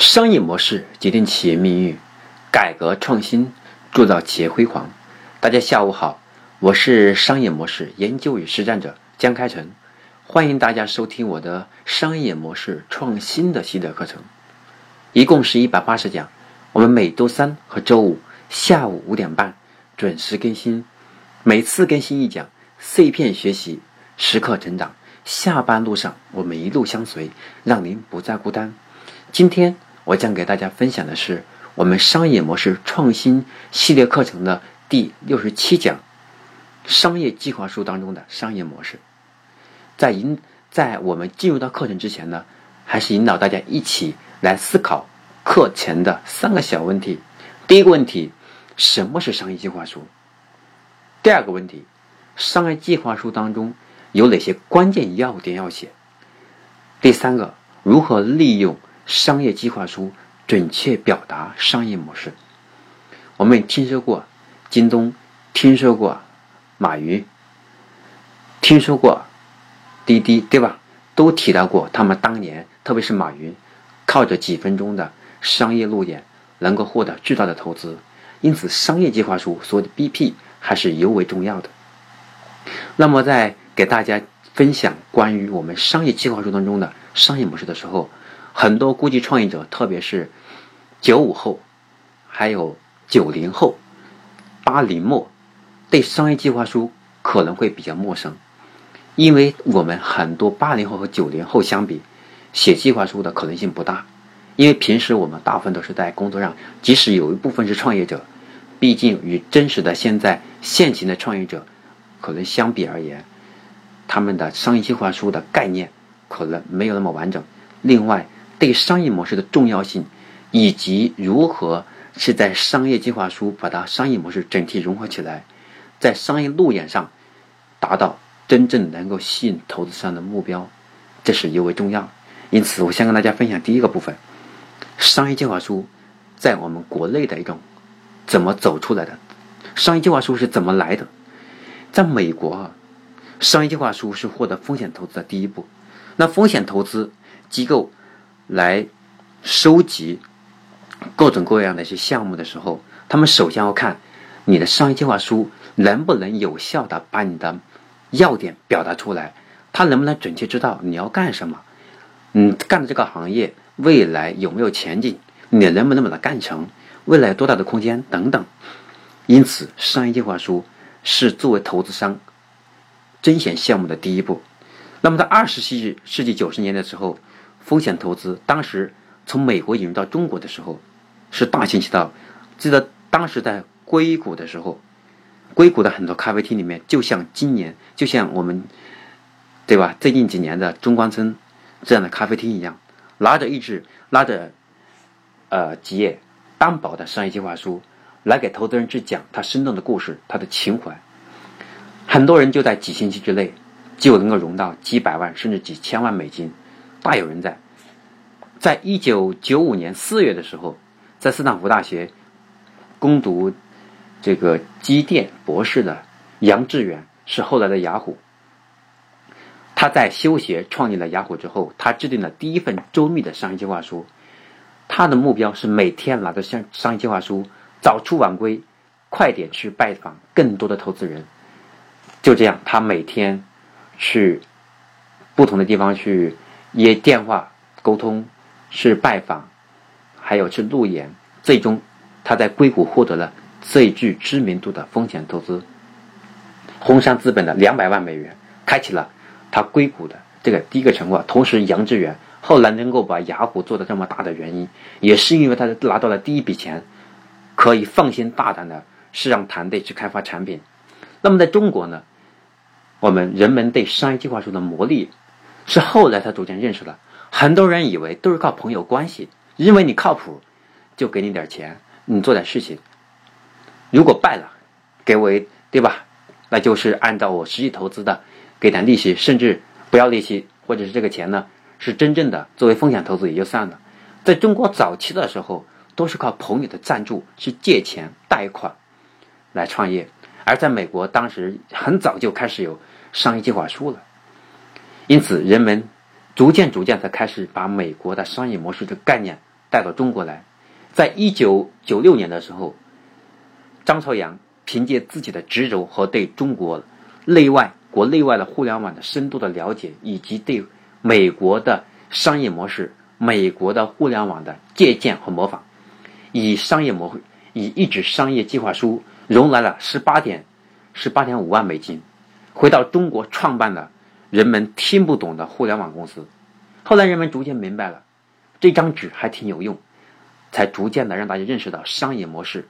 商业模式决定企业命运，改革创新铸造企业辉煌。大家下午好，我是商业模式研究与实战者江开成，欢迎大家收听我的商业模式创新的系列课程，一共是一百八十讲。我们每周三和周五下午五点半准时更新，每次更新一讲，碎片学习，时刻成长。下班路上我们一路相随，让您不再孤单。今天。我将给大家分享的是我们商业模式创新系列课程的第六十七讲——商业计划书当中的商业模式。在引在我们进入到课程之前呢，还是引导大家一起来思考课前的三个小问题。第一个问题：什么是商业计划书？第二个问题：商业计划书当中有哪些关键要点要写？第三个：如何利用？商业计划书准确表达商业模式。我们听说过京东，听说过马云，听说过滴滴，对吧？都提到过他们当年，特别是马云，靠着几分钟的商业路演，能够获得巨大的投资。因此，商业计划书所谓的 BP 还是尤为重要的。那么，在给大家分享关于我们商业计划书当中的商业模式的时候，很多估计创业者，特别是九五后，还有九零后、八零末，对商业计划书可能会比较陌生，因为我们很多八零后和九零后相比，写计划书的可能性不大，因为平时我们大部分都是在工作上，即使有一部分是创业者，毕竟与真实的现在现行的创业者可能相比而言，他们的商业计划书的概念可能没有那么完整。另外，对商业模式的重要性，以及如何是在商业计划书把它商业模式整体融合起来，在商业路演上达到真正能够吸引投资商的目标，这是尤为重要。因此，我先跟大家分享第一个部分：商业计划书在我们国内的一种怎么走出来的？商业计划书是怎么来的？在美国，商业计划书是获得风险投资的第一步。那风险投资机构。来收集各种各样的一些项目的时候，他们首先要看你的商业计划书能不能有效的把你的要点表达出来，他能不能准确知道你要干什么，你，干的这个行业未来有没有前景，你能不能把它干成，未来有多大的空间等等。因此，商业计划书是作为投资商甄选项目的第一步。那么，在二十世纪世纪九十年的时候。风险投资当时从美国引入到中国的时候，是大行其道。记得当时在硅谷的时候，硅谷的很多咖啡厅里面，就像今年，就像我们，对吧？最近几年的中关村这样的咖啡厅一样，拿着一支拿着呃几页单薄的商业计划书，来给投资人去讲他生动的故事，他的情怀。很多人就在几星期之内就能够融到几百万甚至几千万美金。大有人在，在一九九五年四月的时候，在斯坦福大学攻读这个机电博士的杨致远是后来的雅虎。他在休学创立了雅虎之后，他制定了第一份周密的商业计划书。他的目标是每天拿着商商业计划书，早出晚归，快点去拜访更多的投资人。就这样，他每天去不同的地方去。也电话沟通，是拜访，还有是路演，最终他在硅谷获得了最具知名度的风险投资，红杉资本的两百万美元，开启了他硅谷的这个第一个成果。同时，杨致远后来能够把雅虎做的这么大的原因，也是因为他拿到了第一笔钱，可以放心大胆的是让团队去开发产品。那么在中国呢，我们人们对商业计划书的魔力。是后来才逐渐认识了，很多人以为都是靠朋友关系，认为你靠谱，就给你点钱，你做点事情。如果败了，给我对吧？那就是按照我实际投资的，给点利息，甚至不要利息，或者是这个钱呢是真正的作为风险投资也就算了。在中国早期的时候，都是靠朋友的赞助，是借钱贷款来创业，而在美国当时很早就开始有商业计划书了。因此，人们逐渐逐渐才开始把美国的商业模式的概念带到中国来。在一九九六年的时候，张朝阳凭借自己的执着和对中国内外、国内外的互联网的深度的了解，以及对美国的商业模式、美国的互联网的借鉴和模仿，以商业模以一纸商业计划书融来了十八点十八点五万美金，回到中国创办了人们听不懂的互联网公司。后来人们逐渐明白了，这张纸还挺有用。才逐渐的让大家认识到商业模式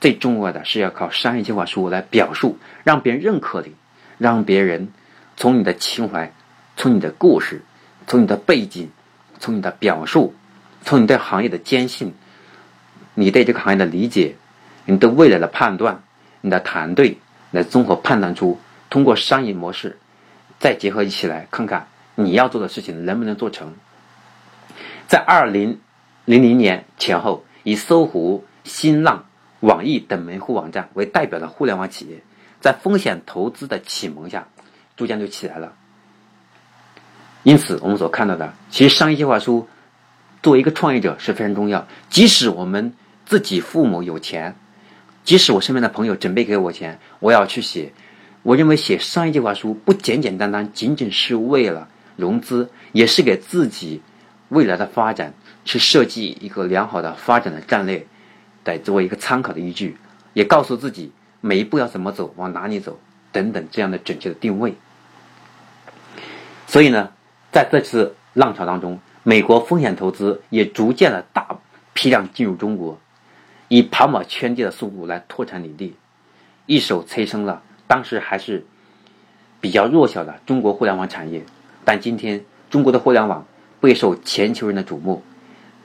最重要的是要靠商业计划书来表述，让别人认可你，让别人从你的情怀、从你的故事、从你的背景、从你的表述、从你对行业的坚信、你对这个行业的理解、你对未来的判断、你的团队来综合判断出，通过商业模式再结合一起来看看你要做的事情能不能做成。在二零。零零年前后，以搜狐、新浪、网易等门户网站为代表的互联网企业，在风险投资的启蒙下，逐渐就起来了。因此，我们所看到的，其实商业计划书作为一个创业者是非常重要。即使我们自己父母有钱，即使我身边的朋友准备给我钱，我要去写。我认为写商业计划书不简简单单，仅仅是为了融资，也是给自己未来的发展。去设计一个良好的发展的战略，来作为一个参考的依据，也告诉自己每一步要怎么走，往哪里走等等这样的准确的定位。所以呢，在这次浪潮当中，美国风险投资也逐渐的大批量进入中国，以跑马圈地的速度来拓展领地，一手催生了当时还是比较弱小的中国互联网产业。但今天中国的互联网备受全球人的瞩目。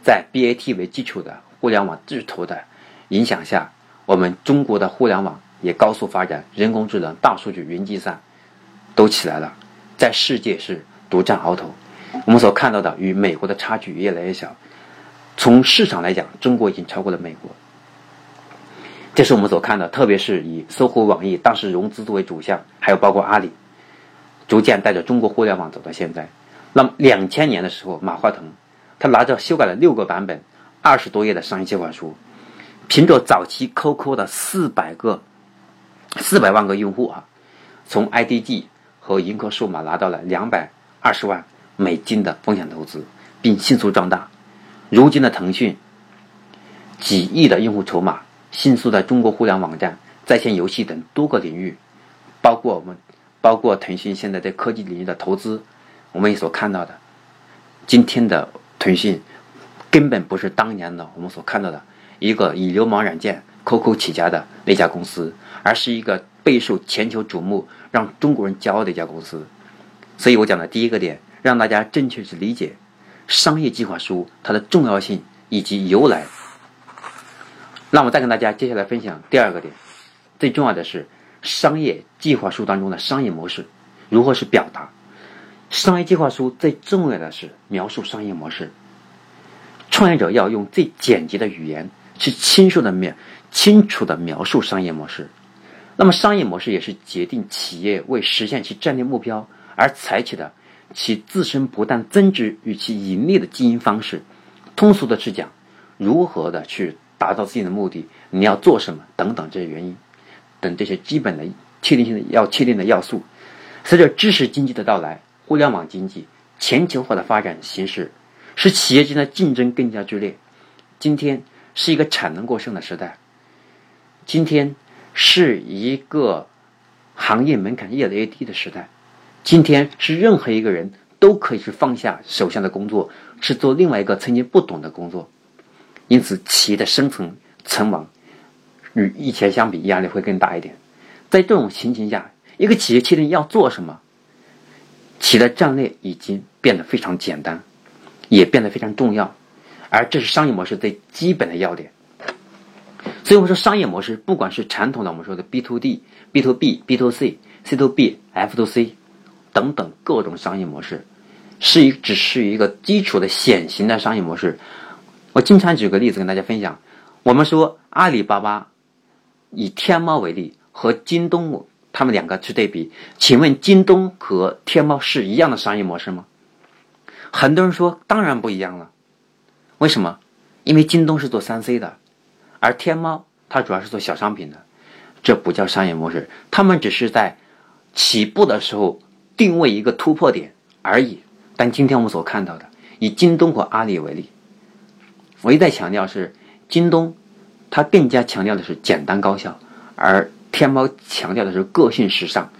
在 BAT 为基础的互联网巨头的影响下，我们中国的互联网也高速发展，人工智能、大数据、云计算都起来了，在世界是独占鳌头。我们所看到的与美国的差距越来越小。从市场来讲，中国已经超过了美国。这是我们所看的，特别是以搜狐、网易当时融资作为主项，还有包括阿里，逐渐带着中国互联网走到现在。那么两千年的时候，马化腾。他拿着修改了六个版本、二十多页的商业计划书，凭着早期 QQ 的四百个、四百万个用户啊，从 IDG 和盈科数码拿到了两百二十万美金的风险投资，并迅速壮大。如今的腾讯，几亿的用户筹码，迅速在中国互联网站、在线游戏等多个领域，包括我们，包括腾讯现在在科技领域的投资，我们也所看到的，今天的。腾讯根本不是当年的我们所看到的一个以流氓软件 QQ 起家的那家公司，而是一个备受全球瞩目、让中国人骄傲的一家公司。所以我讲的第一个点，让大家正确去理解商业计划书它的重要性以及由来。那我再跟大家接下来分享第二个点，最重要的是商业计划书当中的商业模式如何是表达。商业计划书最重要的是描述商业模式。创业者要用最简洁的语言去清楚的描清楚的描述商业模式。那么，商业模式也是决定企业为实现其战略目标而采取的其自身不断增值与其盈利的经营方式。通俗的去讲，如何的去达到自己的目的，你要做什么等等这些原因等这些基本的确定性的要确定的要素。随着知识经济的到来。互联网经济全球化的发展形势，使企业间的竞争更加剧烈。今天是一个产能过剩的时代，今天是一个行业门槛越来越低的时代，今天是任何一个人都可以去放下手下的工作，去做另外一个曾经不懂的工作。因此，企业的生存存亡与以前相比压力会更大一点。在这种情形下，一个企业确定要做什么？企业的战略已经变得非常简单，也变得非常重要，而这是商业模式最基本的要点。所以我们说，商业模式不管是传统的我们说的 B to D、B to B、B to C、C to B、F to C 等等各种商业模式，是一只是一个基础的显形的商业模式。我经常举个例子跟大家分享，我们说阿里巴巴以天猫为例和京东。他们两个去对比，请问京东和天猫是一样的商业模式吗？很多人说当然不一样了。为什么？因为京东是做三 C 的，而天猫它主要是做小商品的，这不叫商业模式，他们只是在起步的时候定位一个突破点而已。但今天我们所看到的，以京东和阿里为例，我一再强调是京东，它更加强调的是简单高效，而天猫强调的是个性时尚。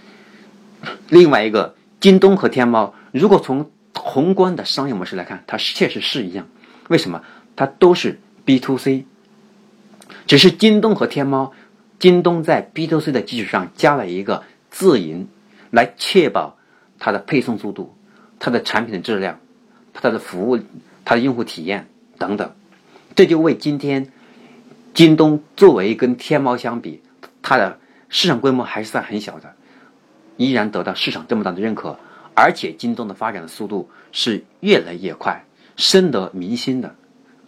另外一个，京东和天猫，如果从宏观的商业模式来看，它确实是一样。为什么？它都是 B to C，只是京东和天猫，京东在 B to C 的基础上加了一个自营，来确保它的配送速度、它的产品的质量、它的服务、它的用户体验等等。这就为今天京东作为跟天猫相比，它的市场规模还是算很小的，依然得到市场这么大的认可，而且京东的发展的速度是越来越快，深得民心的。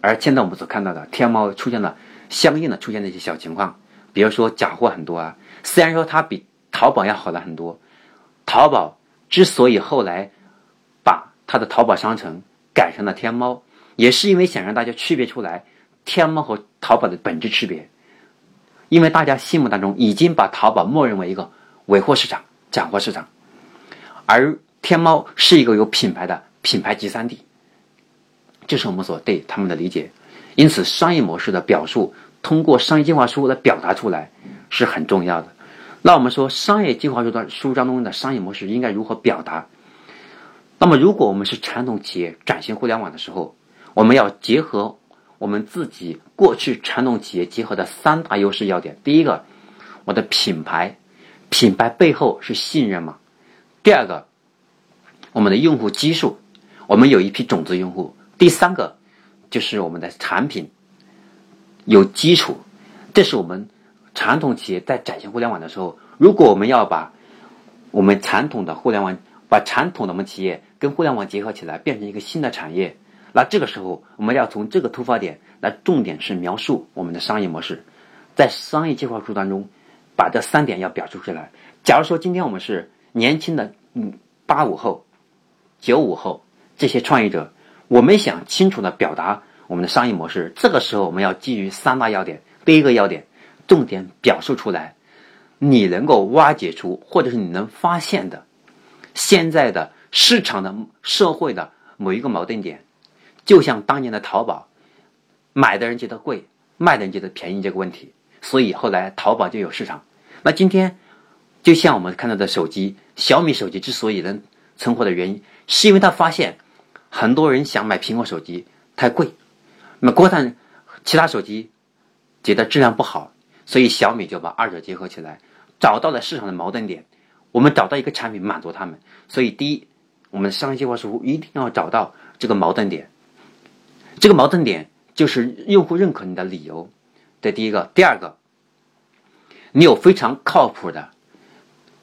而现在我们所看到的天猫出现了相应的出现的一些小情况，比如说假货很多啊。虽然说它比淘宝要好了很多，淘宝之所以后来把它的淘宝商城改成了天猫，也是因为想让大家区别出来天猫和淘宝的本质区别。因为大家心目当中已经把淘宝默认为一个尾货市场、假货市场，而天猫是一个有品牌的品牌集散地。这是我们所对他们的理解，因此商业模式的表述通过商业计划书来表达出来是很重要的。那我们说商业计划书的书章中的商业模式应该如何表达？那么如果我们是传统企业转型互联网的时候，我们要结合我们自己过去传统企业结合的三大优势要点。第一个，我的品牌，品牌背后是信任嘛？第二个，我们的用户基数，我们有一批种子用户。第三个就是我们的产品有基础，这是我们传统企业在展现互联网的时候，如果我们要把我们传统的互联网，把传统的我们企业跟互联网结合起来，变成一个新的产业，那这个时候我们要从这个突发点来，重点是描述我们的商业模式，在商业计划书当中把这三点要表述出来。假如说今天我们是年轻的嗯八五后、九五后这些创业者。我们想清楚的表达我们的商业模式，这个时候我们要基于三大要点。第一个要点，重点表述出来，你能够挖掘出或者是你能发现的现在的市场的社会的某一个矛盾点，就像当年的淘宝，买的人觉得贵，卖的人觉得便宜这个问题，所以后来淘宝就有市场。那今天，就像我们看到的手机，小米手机之所以能存活的原因，是因为他发现。很多人想买苹果手机太贵，那么国产其他手机觉得质量不好，所以小米就把二者结合起来，找到了市场的矛盾点。我们找到一个产品满足他们，所以第一，我们的商业计划书一定要找到这个矛盾点。这个矛盾点就是用户认可你的理由。这第一个，第二个，你有非常靠谱的、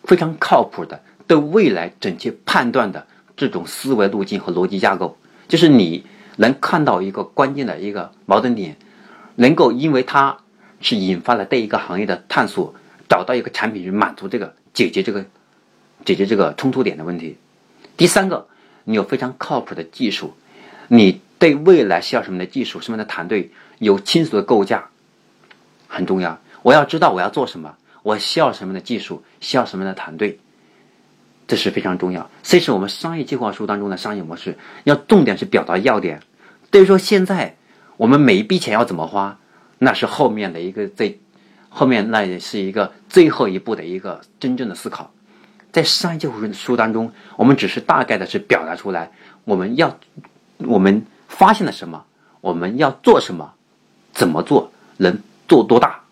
非常靠谱的对未来准确判断的。这种思维路径和逻辑架构，就是你能看到一个关键的一个矛盾点，能够因为它是引发了对一个行业的探索，找到一个产品去满足这个解决这个解决这个冲突点的问题。第三个，你有非常靠谱的技术，你对未来需要什么的技术、什么样的团队有清楚的构架，很重要。我要知道我要做什么，我需要什么样的技术，需要什么样的团队。这是非常重要，这是我们商业计划书当中的商业模式，要重点是表达要点。对于说现在我们每一笔钱要怎么花，那是后面的一个最后面那也是一个最后一步的一个真正的思考。在商业计划书当中，我们只是大概的是表达出来，我们要我们发现了什么，我们要做什么，怎么做，能做多大，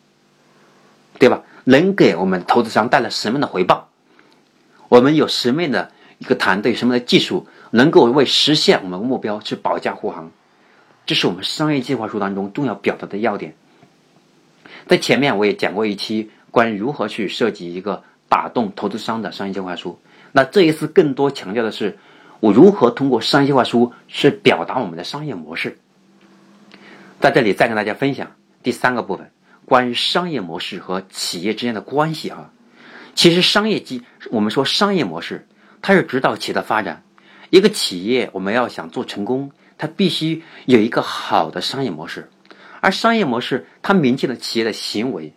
对吧？能给我们投资商带来什么样的回报？我们有什么样的一个团队，什么样的技术，能够为实现我们目标去保驾护航？这是我们商业计划书当中重要表达的要点。在前面我也讲过一期关于如何去设计一个打动投资商的商业计划书。那这一次更多强调的是，我如何通过商业计划书去表达我们的商业模式。在这里再跟大家分享第三个部分，关于商业模式和企业之间的关系啊。其实商业机，我们说商业模式，它是指导企业的发展。一个企业我们要想做成功，它必须有一个好的商业模式，而商业模式它明确了企业的行为，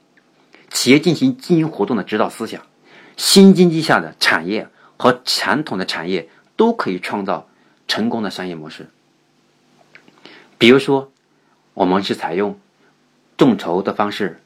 企业进行经营活动的指导思想。新经济下的产业和传统的产业都可以创造成功的商业模式。比如说，我们是采用众筹的方式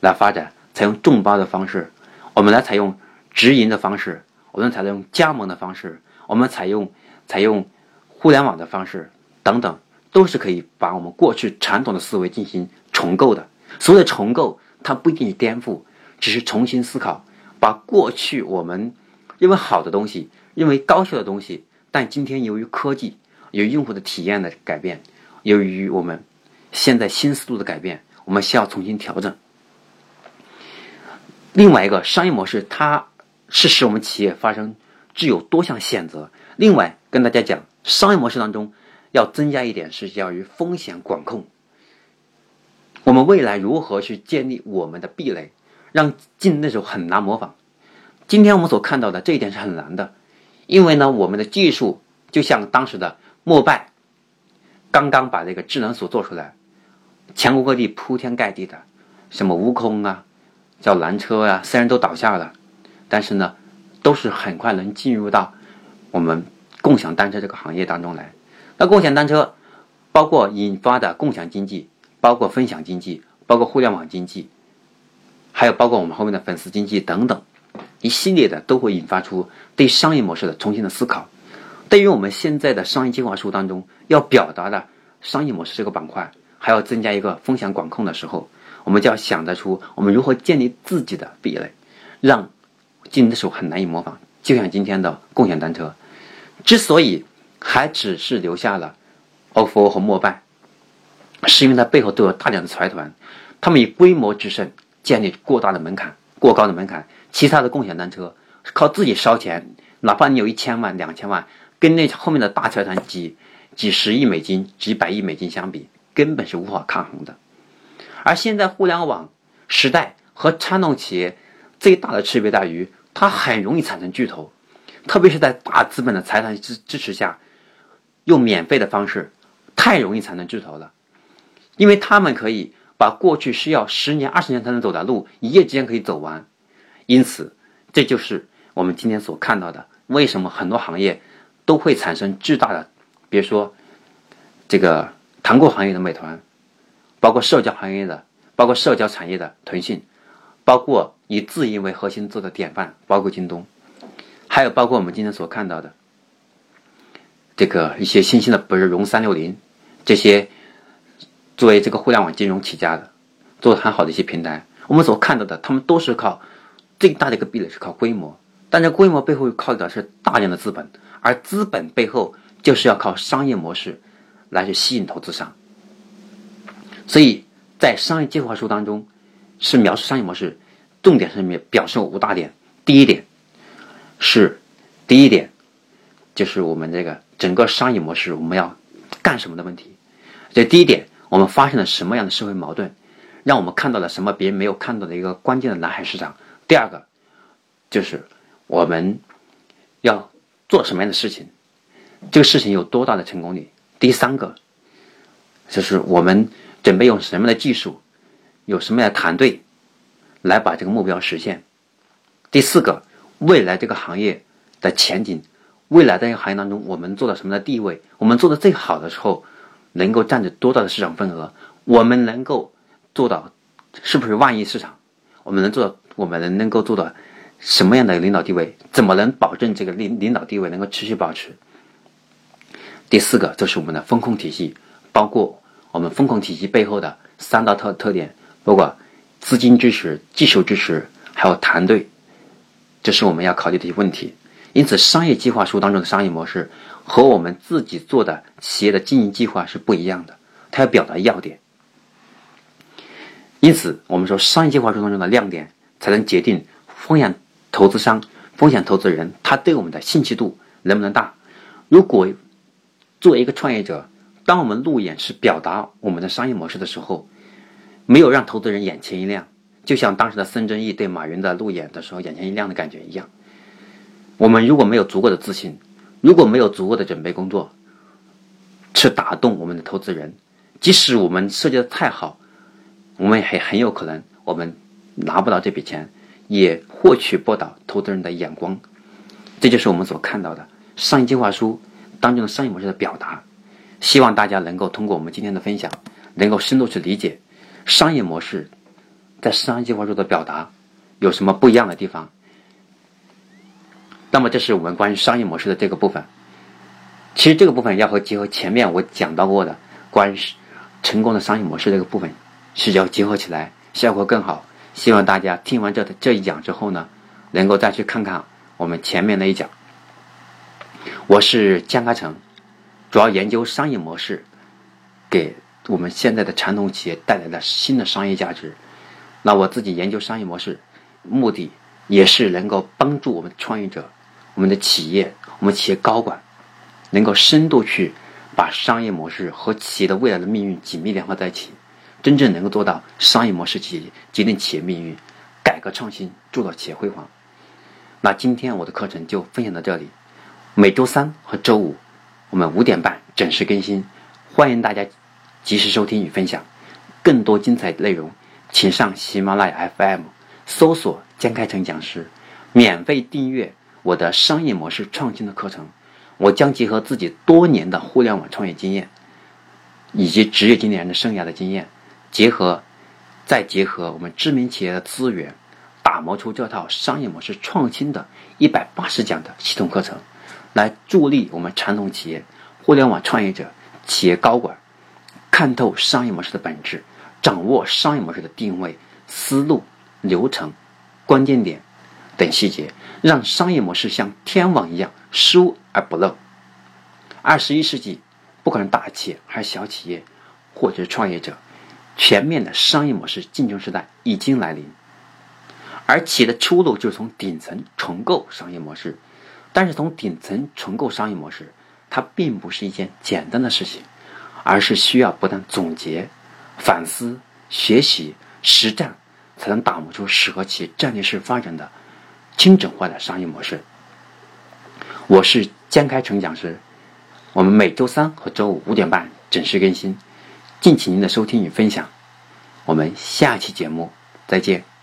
来发展，采用众包的方式，我们来采用直营的方式，我们采用加盟的方式，我们采用采用互联网的方式等等，都是可以把我们过去传统的思维进行重构的。所谓的重构，它不一定是颠覆，只是重新思考。把过去我们认为好的东西、认为高效的东西，但今天由于科技、由于用户的体验的改变、由于我们现在新思路的改变，我们需要重新调整。另外一个商业模式，它是使我们企业发生具有多项选择。另外，跟大家讲，商业模式当中要增加一点是叫于风险管控。我们未来如何去建立我们的壁垒？让进那时候很难模仿。今天我们所看到的这一点是很难的，因为呢，我们的技术就像当时的摩拜，刚刚把这个智能锁做出来，全国各地铺天盖地的，什么悟空啊，叫蓝车呀，虽然都倒下了，但是呢，都是很快能进入到我们共享单车这个行业当中来。那共享单车包括引发的共享经济，包括分享经济，包括互联网经济。还有包括我们后面的粉丝经济等等，一系列的都会引发出对商业模式的重新的思考。对于我们现在的商业计划书当中要表达的商业模式这个板块，还要增加一个风险管控的时候，我们就要想得出我们如何建立自己的壁垒，让竞争对手很难以模仿。就像今天的共享单车，之所以还只是留下了 ofo 和摩拜，是因为它背后都有大量的财团，他们以规模制胜。建立过大的门槛，过高的门槛，其他的共享单车靠自己烧钱，哪怕你有一千万、两千万，跟那后面的大财团几几十亿美金、几百亿美金相比，根本是无法抗衡的。而现在互联网时代和传统企业最大的区别在于，它很容易产生巨头，特别是在大资本的财团支支持下，用免费的方式，太容易产生巨头了，因为他们可以。把过去需要十年、二十年才能走的路，一夜之间可以走完，因此，这就是我们今天所看到的。为什么很多行业都会产生巨大的，比如说这个团购行业的美团，包括社交行业的，包括社交产业的腾讯，包括以自营为核心做的典范，包括京东，还有包括我们今天所看到的这个一些新兴的，不是融三六零这些。作为这个互联网金融起家的，做的很好的一些平台，我们所看到的，他们都是靠最大的一个壁垒是靠规模，但这规模背后靠的是大量的资本，而资本背后就是要靠商业模式来去吸引投资商。所以在商业计划书当中，是描述商业模式，重点是面表示五大点。第一点是第一点，就是我们这个整个商业模式我们要干什么的问题。这第一点。我们发现了什么样的社会矛盾，让我们看到了什么别人没有看到的一个关键的蓝海市场？第二个，就是我们要做什么样的事情，这个事情有多大的成功率？第三个，就是我们准备用什么样的技术，有什么样的团队来把这个目标实现？第四个，未来这个行业的前景，未来在这个行业当中，我们做到什么的地位？我们做的最好的时候。能够占着多大的市场份额？我们能够做到是不是万亿市场？我们能做到，我们能能够做到什么样的领导地位？怎么能保证这个领领导地位能够持续保持？第四个，就是我们的风控体系，包括我们风控体系背后的三大特特点，包括资金支持、技术支持，还有团队，这是我们要考虑的一些问题。因此，商业计划书当中的商业模式。和我们自己做的企业的经营计划是不一样的，它要表达要点。因此，我们说商业计划书当中的亮点，才能决定风险投资商、风险投资人他对我们的兴趣度能不能大。如果作为一个创业者，当我们路演是表达我们的商业模式的时候，没有让投资人眼前一亮，就像当时的孙正义对马云的路演的时候眼前一亮的感觉一样。我们如果没有足够的自信，如果没有足够的准备工作，去打动我们的投资人。即使我们设计的太好，我们也很有可能我们拿不到这笔钱，也获取不到投资人的眼光。这就是我们所看到的商业计划书当中的商业模式的表达。希望大家能够通过我们今天的分享，能够深度去理解商业模式在商业计划书的表达有什么不一样的地方。那么，这是我们关于商业模式的这个部分。其实这个部分要和结合前面我讲到过的关于成功的商业模式这个部分是要结合起来，效果更好。希望大家听完这这一讲之后呢，能够再去看看我们前面那一讲。我是江开成，主要研究商业模式给我们现在的传统企业带来的新的商业价值。那我自己研究商业模式，目的也是能够帮助我们创业者、我们的企业、我们企业高管，能够深度去。把商业模式和企业的未来的命运紧密联合在一起，真正能够做到商业模式企业决定企业命运，改革创新铸造企业辉煌。那今天我的课程就分享到这里，每周三和周五我们五点半准时更新，欢迎大家及时收听与分享。更多精彩内容，请上喜马拉雅 FM 搜索江开成讲师，免费订阅我的商业模式创新的课程。我将结合自己多年的互联网创业经验，以及职业经理人的生涯的经验，结合，再结合我们知名企业的资源，打磨出这套商业模式创新的一百八十讲的系统课程，来助力我们传统企业、互联网创业者、企业高管看透商业模式的本质，掌握商业模式的定位、思路、流程、关键点。等细节，让商业模式像天网一样疏而不漏。二十一世纪，不管是大企业还是小企业，或者是创业者，全面的商业模式竞争时代已经来临。而企业的出路就是从顶层重构商业模式，但是从顶层重构商业模式，它并不是一件简单的事情，而是需要不断总结、反思、学习、实战，才能打磨出适合企业战略式发展的。精准化的商业模式。我是江开成讲师，我们每周三和周五五点半准时更新，敬请您的收听与分享。我们下期节目再见。